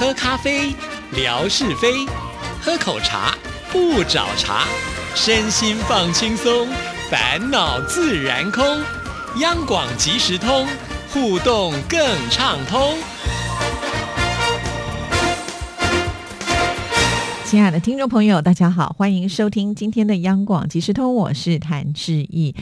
喝咖啡，聊是非；喝口茶，不找茬。身心放轻松，烦恼自然空。央广即时通，互动更畅通。亲爱的听众朋友，大家好，欢迎收听今天的央广即时通，我是谭志毅。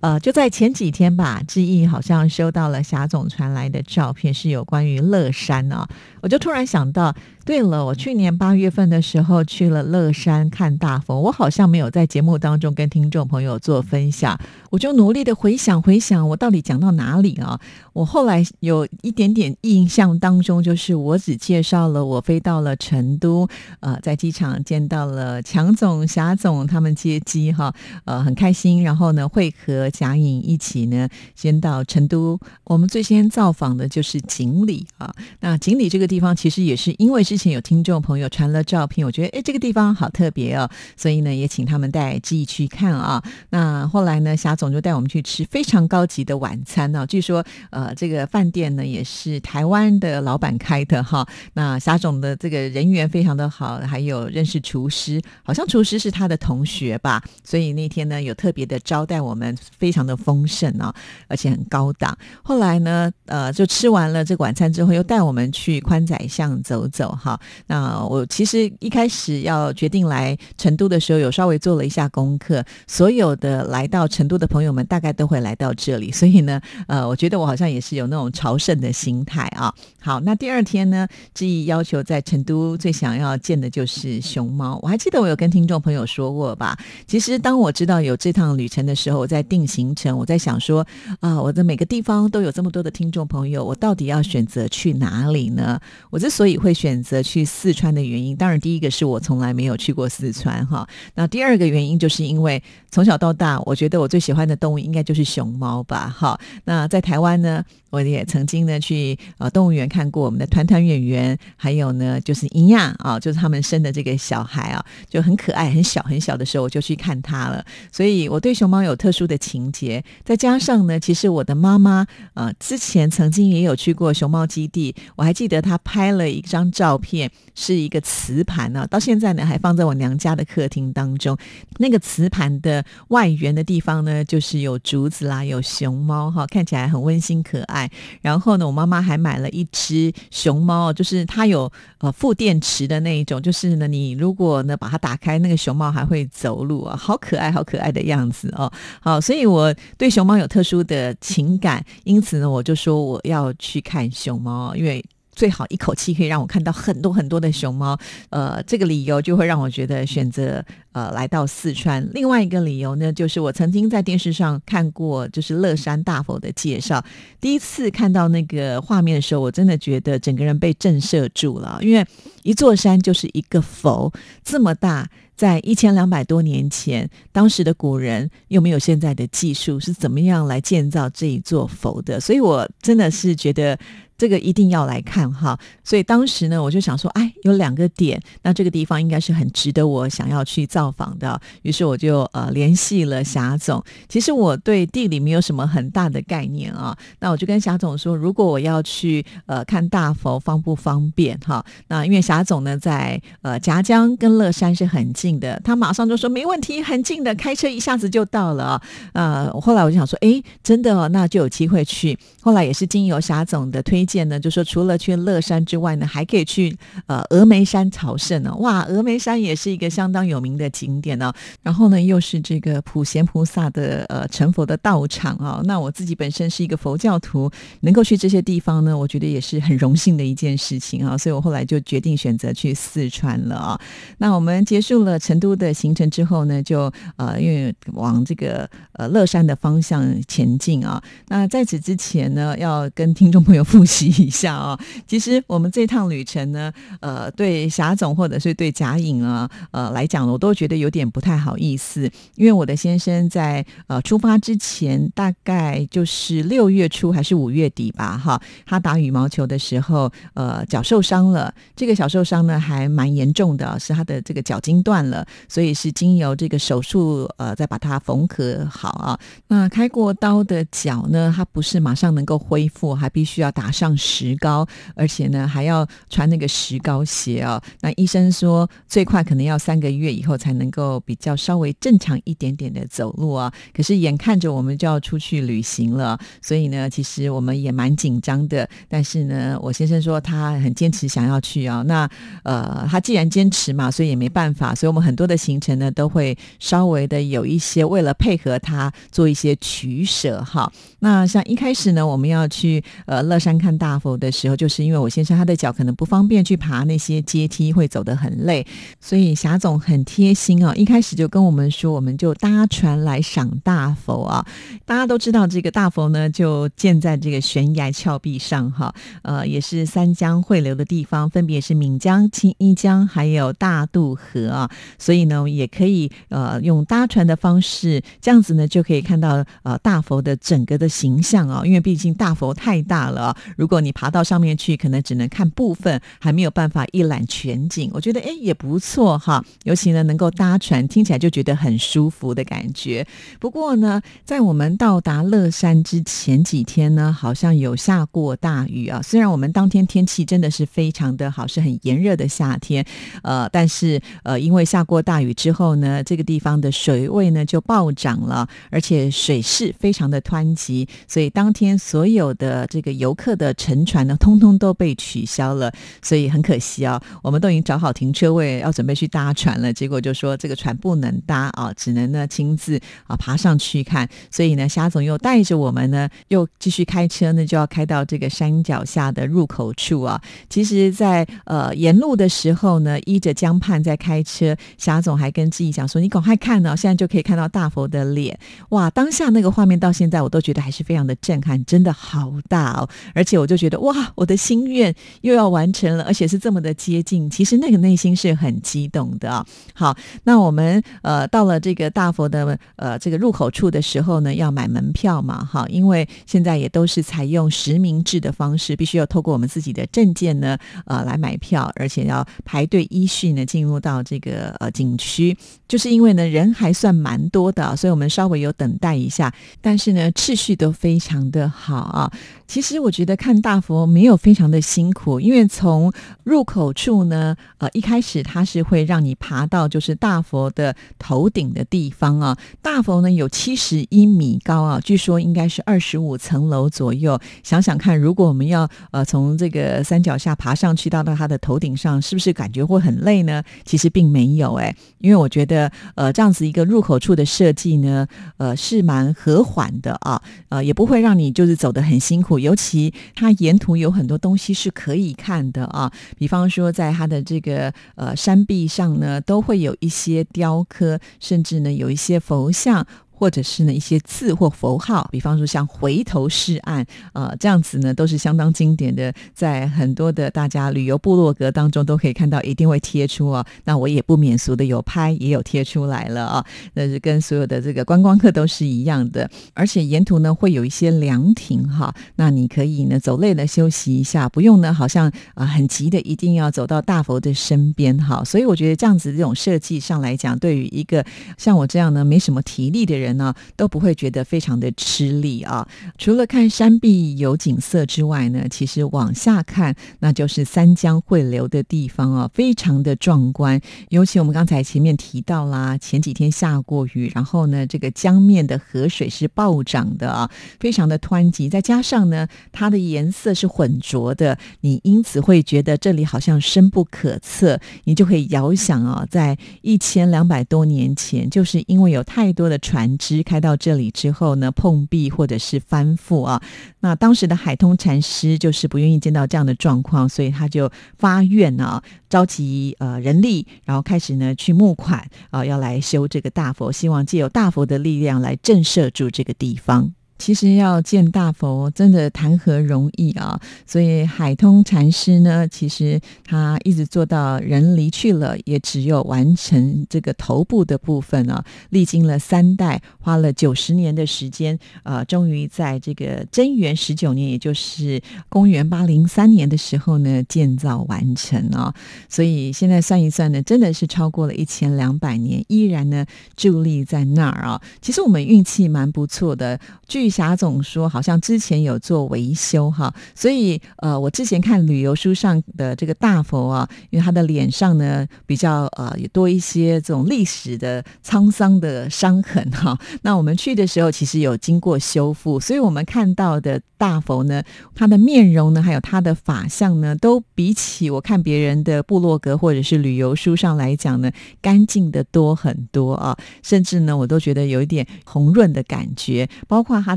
呃，就在前几天吧，志毅好像收到了霞总传来的照片，是有关于乐山啊，我就突然想到。对了，我去年八月份的时候去了乐山看大佛，我好像没有在节目当中跟听众朋友做分享，我就努力的回想回想，我到底讲到哪里啊？我后来有一点点印象当中，就是我只介绍了我飞到了成都，呃，在机场见到了强总、霞总他们接机哈，呃，很开心，然后呢会和贾颖一起呢先到成都，我们最先造访的就是锦里啊，那锦里这个地地方其实也是因为。之前有听众朋友传了照片，我觉得哎，这个地方好特别哦，所以呢也请他们带记忆去看啊。那后来呢，霞总就带我们去吃非常高级的晚餐呢。据说呃，这个饭店呢也是台湾的老板开的哈。那霞总的这个人缘非常的好，还有认识厨师，好像厨师是他的同学吧。所以那天呢有特别的招待我们，非常的丰盛啊，而且很高档。后来呢，呃，就吃完了这个晚餐之后，又带我们去宽窄巷走走。好，那我其实一开始要决定来成都的时候，有稍微做了一下功课。所有的来到成都的朋友们，大概都会来到这里，所以呢，呃，我觉得我好像也是有那种朝圣的心态啊。好，那第二天呢，志毅要求在成都最想要见的就是熊猫。我还记得我有跟听众朋友说过吧？其实当我知道有这趟旅程的时候，我在定行程，我在想说啊，我的每个地方都有这么多的听众朋友，我到底要选择去哪里呢？我之所以会选择。去四川的原因，当然第一个是我从来没有去过四川哈。那第二个原因就是因为从小到大，我觉得我最喜欢的动物应该就是熊猫吧。哈，那在台湾呢，我也曾经呢去呃动物园看过我们的团团圆圆，还有呢就是一样啊，就是他们生的这个小孩啊，就很可爱，很小很小的时候我就去看它了。所以我对熊猫有特殊的情节。再加上呢，其实我的妈妈呃之前曾经也有去过熊猫基地，我还记得她拍了一张照。片是一个瓷盘呢，到现在呢还放在我娘家的客厅当中。那个瓷盘的外缘的地方呢，就是有竹子啦，有熊猫哈，看起来很温馨可爱。然后呢，我妈妈还买了一只熊猫，就是它有呃负电池的那一种，就是呢，你如果呢把它打开，那个熊猫还会走路啊，好可爱，好可爱的样子哦。好，所以我对熊猫有特殊的情感，因此呢，我就说我要去 看熊猫，因为。最好一口气可以让我看到很多很多的熊猫，呃，这个理由就会让我觉得选择呃来到四川。另外一个理由呢，就是我曾经在电视上看过就是乐山大佛的介绍，第一次看到那个画面的时候，我真的觉得整个人被震慑住了，因为一座山就是一个佛这么大。在一千两百多年前，当时的古人又没有现在的技术，是怎么样来建造这一座佛的？所以我真的是觉得这个一定要来看哈。所以当时呢，我就想说，哎，有两个点，那这个地方应该是很值得我想要去造访的。于是我就呃联系了霞总。其实我对地理没有什么很大的概念啊，那我就跟霞总说，如果我要去呃看大佛，方不方便哈？那因为霞总呢在呃夹江跟乐山是很。近的，他马上就说没问题，很近的，开车一下子就到了啊。呃，后来我就想说，哎，真的哦，那就有机会去。后来也是经由霞总的推荐呢，就说除了去乐山之外呢，还可以去呃峨眉山朝圣呢。哇，峨眉山也是一个相当有名的景点呢。然后呢，又是这个普贤菩萨的呃成佛的道场啊。那我自己本身是一个佛教徒，能够去这些地方呢，我觉得也是很荣幸的一件事情啊。所以我后来就决定选择去四川了啊。那我们结束了。成都的行程之后呢，就呃，因为往这个呃乐山的方向前进啊。那在此之前呢，要跟听众朋友复习一下啊。其实我们这趟旅程呢，呃，对霞总或者是对贾颖啊，呃来讲，我都觉得有点不太好意思，因为我的先生在呃出发之前，大概就是六月初还是五月底吧，哈，他打羽毛球的时候，呃，脚受伤了。这个小受伤呢，还蛮严重的，是他的这个脚筋断。了，所以是经由这个手术，呃，再把它缝合好啊。那开过刀的脚呢，它不是马上能能够恢复，还必须要打上。石膏，而且呢还要穿那个石膏鞋啊。那医生说最快可能要三个月以后才能够比较稍微正常一点点的走路啊。可是眼看着我们就要出去旅行了，所以呢，其实我们也蛮紧张的。但是呢，我先生说他很坚持想要去啊。那呃，他既然坚持嘛，所以也没办法。所以我们很多的行程呢，都会稍微的有一些为了配合他做一些取舍哈。那像一开始呢，我们要去呃乐山看大佛的时候，就是因为我先生他的脚可能不方便去爬那些阶梯，会走得很累，所以霞总很贴心啊，一开始就跟我们说，我们就搭船来赏大佛啊。大家都知道这个大佛呢，就建在这个悬崖峭壁上哈，呃，也是三江汇流的地方，分别是闽江、青衣江还有大渡河啊，所以呢，也可以呃用搭船的方式，这样子呢就可以看到呃大佛的整个的形象啊，因为毕竟大佛太大了，如果你爬到上面去，可能只能看部分，还没有办法一览全景。我觉得哎也不错哈，尤其呢能够搭船，听起来就觉得很舒服的感觉。不过呢，在我们到达乐山之前几天呢，好像有下过大雨啊。虽然我们当天天气真的是非常的好，是很炎热的夏天，呃，但是呃，因为下过大雨之后呢，这个地方的水位呢就暴涨了，而且水势非常的湍急，所以当天所有的这个游客的乘船呢，通通都被取消了。所以很可惜啊，我们都已经找好停车位，要准备去搭船了，结果就说这个船不能搭啊，只能呢亲自啊爬上去看。所以呢，虾总又带着我们呢，又继续开车呢，就要开到这个山脚下的入口处啊。其实，在呃沿路的时候呢，依着江畔在开车，霞总还跟志毅讲说：“你赶快看呢，现在就可以看到大佛的脸。”哇，当下那个画面到现在我都觉得还是非常的震撼，真的好大哦！而且我就觉得哇，我的心愿又要完成了，而且是这么的接近。其实那个内心是很激动的。好，那我们呃到了这个大佛的呃这个入口处的时候呢，要买门票嘛，哈，因为现在也都是采用实名制的方式，必须要透过我们自己的证件呢，呃，来买票，而且要排队依序呢进入到这个呃景区。就是因为呢人还算蛮多的，所以我们稍微有等待一下，但是呢秩序都非常的好啊。其实我觉得看大佛没有非常的辛苦，因为从入口处呢，呃，一开始它是会让你爬到就是大佛的头顶的地方啊。大佛呢有七十一米高啊，据说应该是二十五层楼左右。想想看，如果我们要呃从这个山脚下爬上去到到它的头顶上，是不是感觉会很累呢？其实并没有哎，因为我觉得呃这样子一个入口处的设计呢，呃是蛮和缓的啊，呃也不会让你就是走得很辛苦。尤其它沿途有很多东西是可以看的啊，比方说在它的这个呃山壁上呢，都会有一些雕刻，甚至呢有一些佛像。或者是呢一些字或符号，比方说像回头是岸啊这样子呢，都是相当经典的，在很多的大家旅游部落格当中都可以看到，一定会贴出啊。那我也不免俗的有拍，也有贴出来了啊。那是跟所有的这个观光客都是一样的，而且沿途呢会有一些凉亭哈，那你可以呢走累了休息一下，不用呢好像啊很急的一定要走到大佛的身边哈。所以我觉得这样子这种设计上来讲，对于一个像我这样呢没什么体力的人。人呢都不会觉得非常的吃力啊！除了看山壁有景色之外呢，其实往下看那就是三江汇流的地方啊，非常的壮观。尤其我们刚才前面提到啦，前几天下过雨，然后呢，这个江面的河水是暴涨的啊，非常的湍急，再加上呢，它的颜色是浑浊的，你因此会觉得这里好像深不可测。你就可以遥想啊，在一千两百多年前，就是因为有太多的船。支开到这里之后呢，碰壁或者是翻覆啊，那当时的海通禅师就是不愿意见到这样的状况，所以他就发愿啊，召集呃人力，然后开始呢去募款啊，要来修这个大佛，希望借由大佛的力量来震慑住这个地方。其实要见大佛，真的谈何容易啊！所以海通禅师呢，其实他一直做到人离去了，也只有完成这个头部的部分啊，历经了三代，花了九十年的时间，呃，终于在这个贞元十九年，也就是公元八零三年的时候呢，建造完成啊。所以现在算一算呢，真的是超过了一千两百年，依然呢伫立在那儿啊。其实我们运气蛮不错的，据玉霞总说，好像之前有做维修哈，所以呃，我之前看旅游书上的这个大佛啊，因为他的脸上呢比较呃也多一些这种历史的沧桑的伤痕哈。那我们去的时候其实有经过修复，所以我们看到的大佛呢，他的面容呢，还有他的法相呢，都比起我看别人的部落格或者是旅游书上来讲呢，干净的多很多啊，甚至呢，我都觉得有一点红润的感觉，包括他他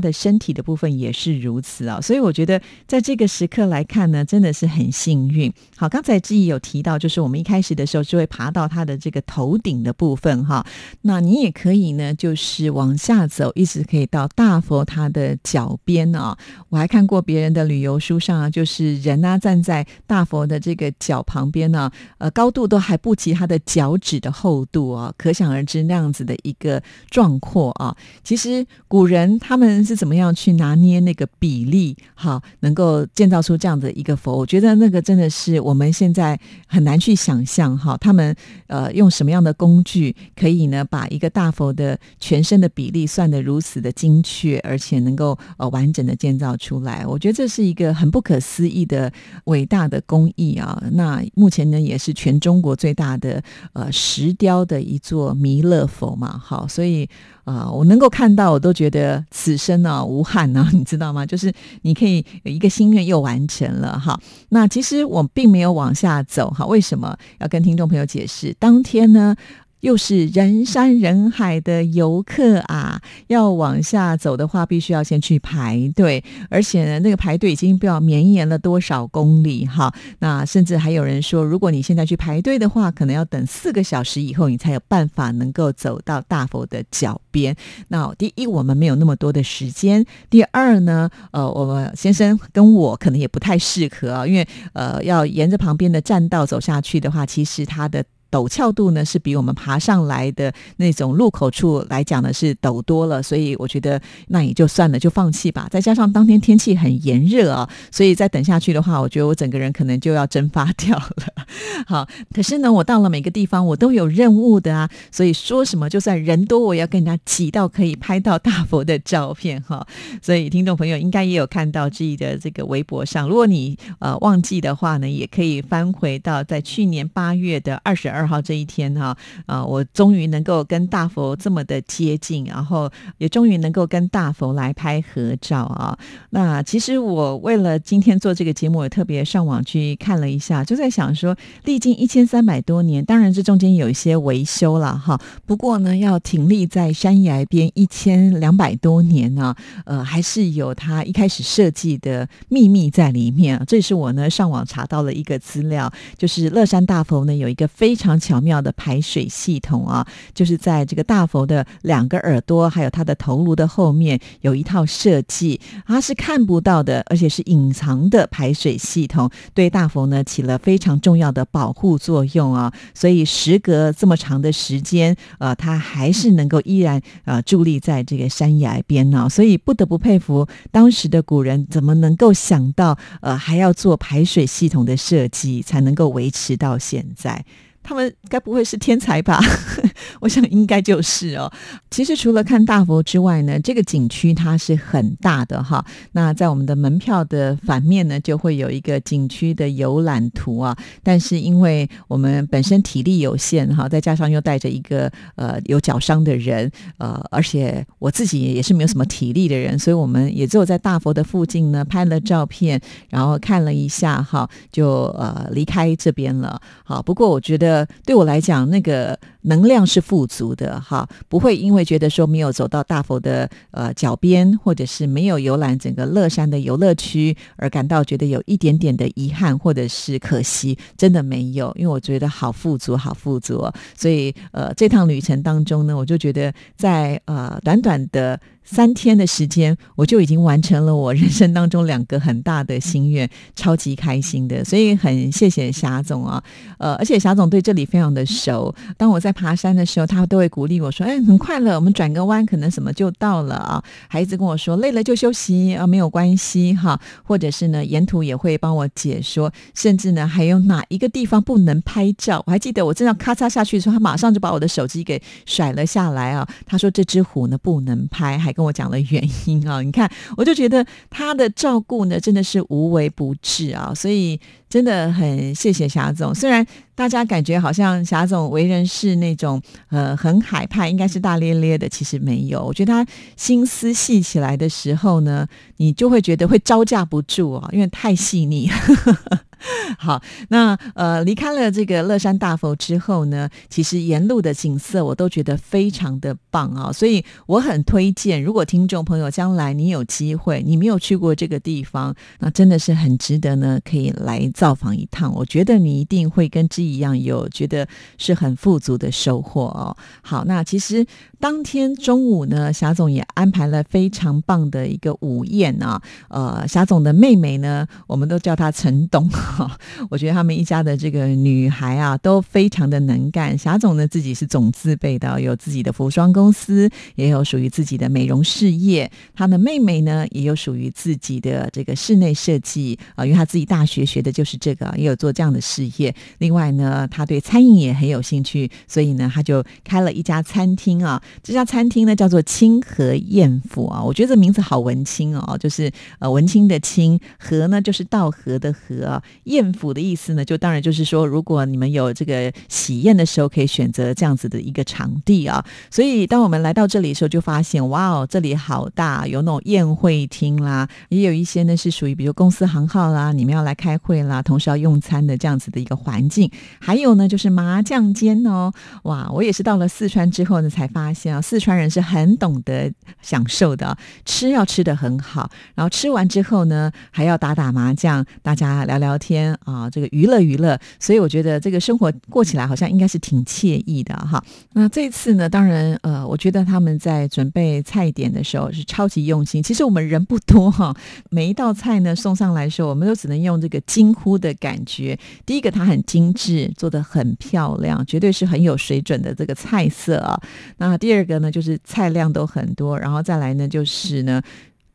的身体的部分也是如此啊，所以我觉得在这个时刻来看呢，真的是很幸运。好，刚才志毅有提到，就是我们一开始的时候就会爬到他的这个头顶的部分哈，那你也可以呢，就是往下走，一直可以到大佛他的脚边啊。我还看过别人的旅游书上啊，就是人啊站在大佛的这个脚旁边呢，呃，高度都还不及他的脚趾的厚度啊，可想而知那样子的一个壮阔啊。其实古人他们是怎么样去拿捏那个比例，哈，能够建造出这样的一个佛？我觉得那个真的是我们现在很难去想象哈。他们呃用什么样的工具可以呢，把一个大佛的全身的比例算得如此的精确，而且能够呃完整的建造出来？我觉得这是一个很不可思议的伟大的工艺啊。那目前呢，也是全中国最大的呃石雕的一座弥勒佛嘛。好，所以。啊，我能够看到，我都觉得此生那无憾呢，你知道吗？就是你可以有一个心愿又完成了哈。那其实我并没有往下走哈，为什么要跟听众朋友解释？当天呢？又是人山人海的游客啊！要往下走的话，必须要先去排队，而且呢，那个排队已经不知道绵延了多少公里哈。那甚至还有人说，如果你现在去排队的话，可能要等四个小时以后，你才有办法能够走到大佛的脚边。那第一，我们没有那么多的时间；第二呢，呃，我们先生跟我可能也不太适合啊，因为呃，要沿着旁边的栈道走下去的话，其实它的。陡峭度呢是比我们爬上来的那种入口处来讲呢是陡多了，所以我觉得那也就算了，就放弃吧。再加上当天天气很炎热啊，所以再等下去的话，我觉得我整个人可能就要蒸发掉了。好，可是呢，我到了每个地方我都有任务的啊，所以说什么就算人多，我也要跟人家挤到可以拍到大佛的照片哈。所以听众朋友应该也有看到自己的这个微博上，如果你呃忘记的话呢，也可以翻回到在去年八月的二十二。二号这一天哈，啊，我终于能够跟大佛这么的接近，然后也终于能够跟大佛来拍合照啊。那其实我为了今天做这个节目，我特别上网去看了一下，就在想说，历经一千三百多年，当然这中间有一些维修了哈。不过呢，要挺立在山崖边一千两百多年呢，呃，还是有它一开始设计的秘密在里面。这是我呢上网查到了一个资料，就是乐山大佛呢有一个非常。非常巧妙的排水系统啊，就是在这个大佛的两个耳朵，还有它的头颅的后面有一套设计，它是看不到的，而且是隐藏的排水系统，对大佛呢起了非常重要的保护作用啊。所以时隔这么长的时间，呃，它还是能够依然呃伫立在这个山崖边呢。所以不得不佩服当时的古人，怎么能够想到呃还要做排水系统的设计，才能够维持到现在。他们该不会是天才吧？我想应该就是哦。其实除了看大佛之外呢，这个景区它是很大的哈。那在我们的门票的反面呢，就会有一个景区的游览图啊。但是因为我们本身体力有限哈，再加上又带着一个呃有脚伤的人，呃，而且我自己也是没有什么体力的人，所以我们也只有在大佛的附近呢拍了照片，然后看了一下哈，就呃离开这边了。好，不过我觉得。对我来讲，那个能量是富足的哈，不会因为觉得说没有走到大佛的呃脚边，或者是没有游览整个乐山的游乐区而感到觉得有一点点的遗憾或者是可惜，真的没有，因为我觉得好富足，好富足，所以呃这趟旅程当中呢，我就觉得在呃短短的。三天的时间，我就已经完成了我人生当中两个很大的心愿，超级开心的，所以很谢谢霞总啊，呃，而且霞总对这里非常的熟。当我在爬山的时候，他都会鼓励我说：“哎，很快乐，我们转个弯，可能什么就到了啊。”还一直跟我说：“累了就休息啊，没有关系哈。”或者是呢，沿途也会帮我解说，甚至呢，还有哪一个地方不能拍照？我还记得我正要咔嚓下去的时候，他马上就把我的手机给甩了下来啊。他说：“这只虎呢，不能拍。”还跟我讲了原因啊。你看，我就觉得他的照顾呢，真的是无微不至啊，所以真的很谢谢霞总。虽然大家感觉好像霞总为人是那种呃很海派，应该是大咧咧的，其实没有。我觉得他心思细起来的时候呢，你就会觉得会招架不住啊，因为太细腻。好，那呃，离开了这个乐山大佛之后呢，其实沿路的景色我都觉得非常的棒啊，所以我很推荐，如果听众朋友将来你有机会，你没有去过这个地方，那真的是很值得呢，可以来造访一趟。我觉得你一定会跟之一样，有觉得是很富足的收获哦。好，那其实当天中午呢，霞总也安排了非常棒的一个午宴啊，呃，霞总的妹妹呢，我们都叫她陈董哈。我觉得他们一家的这个女孩啊，都非常的能干。霞总呢自己是总字辈的，有自己的服装公司，也有属于自己的美容事业。她的妹妹呢，也有属于自己的这个室内设计啊，因为她自己大学学的就是是这个，也有做这样的事业。另外呢，他对餐饮也很有兴趣，所以呢，他就开了一家餐厅啊。这家餐厅呢叫做清河宴府啊，我觉得这名字好文青哦，就是呃文青的清河呢，就是道河的河。宴府的意思呢，就当然就是说，如果你们有这个喜宴的时候，可以选择这样子的一个场地啊。所以，当我们来到这里的时候，就发现，哇哦，这里好大，有那种宴会厅啦，也有一些呢是属于比如公司行号啦，你们要来开会啦，同时要用餐的这样子的一个环境。还有呢，就是麻将间哦，哇，我也是到了四川之后呢，才发现啊，四川人是很懂得享受的，吃要吃的很好，然后吃完之后呢，还要打打麻将，大家聊聊天。啊，这个娱乐娱乐，所以我觉得这个生活过起来好像应该是挺惬意的哈。那这次呢，当然呃，我觉得他们在准备菜点的时候是超级用心。其实我们人不多哈，每一道菜呢送上来的时候，我们都只能用这个惊呼的感觉。第一个，它很精致，做的很漂亮，绝对是很有水准的这个菜色啊。那第二个呢，就是菜量都很多，然后再来呢，就是呢。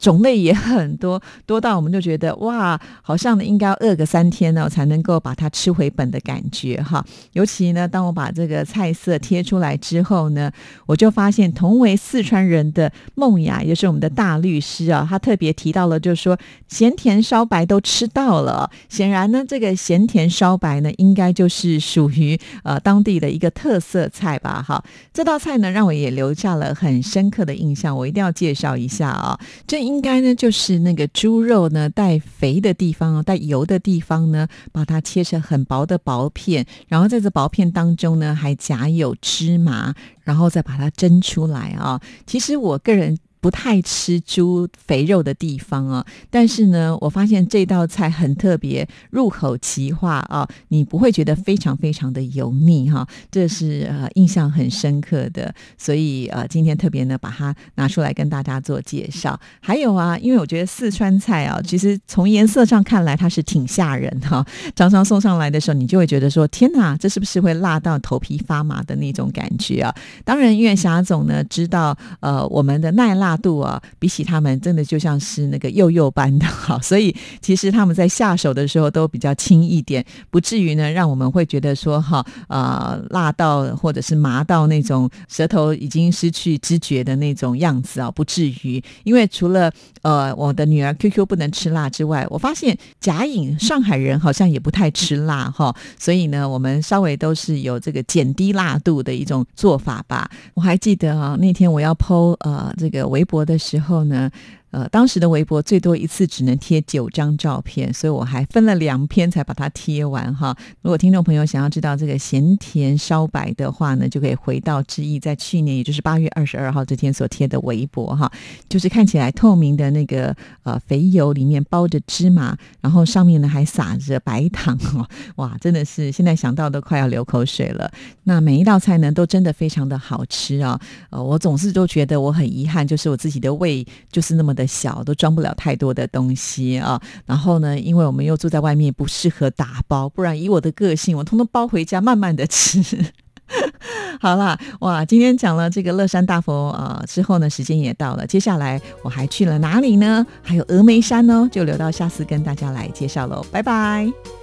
种类也很多，多到我们就觉得哇，好像呢应该要饿个三天呢，才能够把它吃回本的感觉哈。尤其呢，当我把这个菜色贴出来之后呢，我就发现同为四川人的梦雅，也是我们的大律师啊，他特别提到了，就是说咸甜烧白都吃到了。显然呢，这个咸甜烧白呢，应该就是属于呃当地的一个特色菜吧。哈，这道菜呢，让我也留下了很深刻的印象，我一定要介绍一下啊。这应应该呢，就是那个猪肉呢带肥的地方带油的地方呢，把它切成很薄的薄片，然后在这薄片当中呢，还夹有芝麻，然后再把它蒸出来啊。其实我个人。不太吃猪肥肉的地方啊，但是呢，我发现这道菜很特别，入口即化啊，你不会觉得非常非常的油腻哈，这是呃印象很深刻的，所以呃今天特别呢把它拿出来跟大家做介绍。还有啊，因为我觉得四川菜啊，其实从颜色上看来它是挺吓人哈，常常送上来的时候，你就会觉得说天哪，这是不是会辣到头皮发麻的那种感觉啊？当然，因为霞总呢知道呃我们的耐辣。度啊，比起他们真的就像是那个幼幼般的 哈，所以其实他们在下手的时候都比较轻一点，不至于呢让我们会觉得说哈啊辣到或者是麻到那种舌头已经失去知觉的那种样子啊，不至于。因为除了呃我的女儿 QQ 不能吃辣之外，我发现贾颖上海人好像也不太吃辣哈，所以呢我们稍微都是有这个减低辣度的一种做法吧。我还记得啊那天我要剖呃这个微。博的时候呢。呃，当时的微博最多一次只能贴九张照片，所以我还分了两篇才把它贴完哈。如果听众朋友想要知道这个咸甜烧白的话呢，就可以回到志毅在去年，也就是八月二十二号这天所贴的微博哈，就是看起来透明的那个呃肥油里面包着芝麻，然后上面呢还撒着白糖哦，哇，真的是现在想到都快要流口水了。那每一道菜呢都真的非常的好吃啊，呃，我总是都觉得我很遗憾，就是我自己的胃就是那么的。小都装不了太多的东西啊，然后呢，因为我们又住在外面，不适合打包，不然以我的个性，我通通包回家慢慢的吃。好啦，哇，今天讲了这个乐山大佛啊之后呢，时间也到了，接下来我还去了哪里呢？还有峨眉山呢，就留到下次跟大家来介绍喽，拜拜。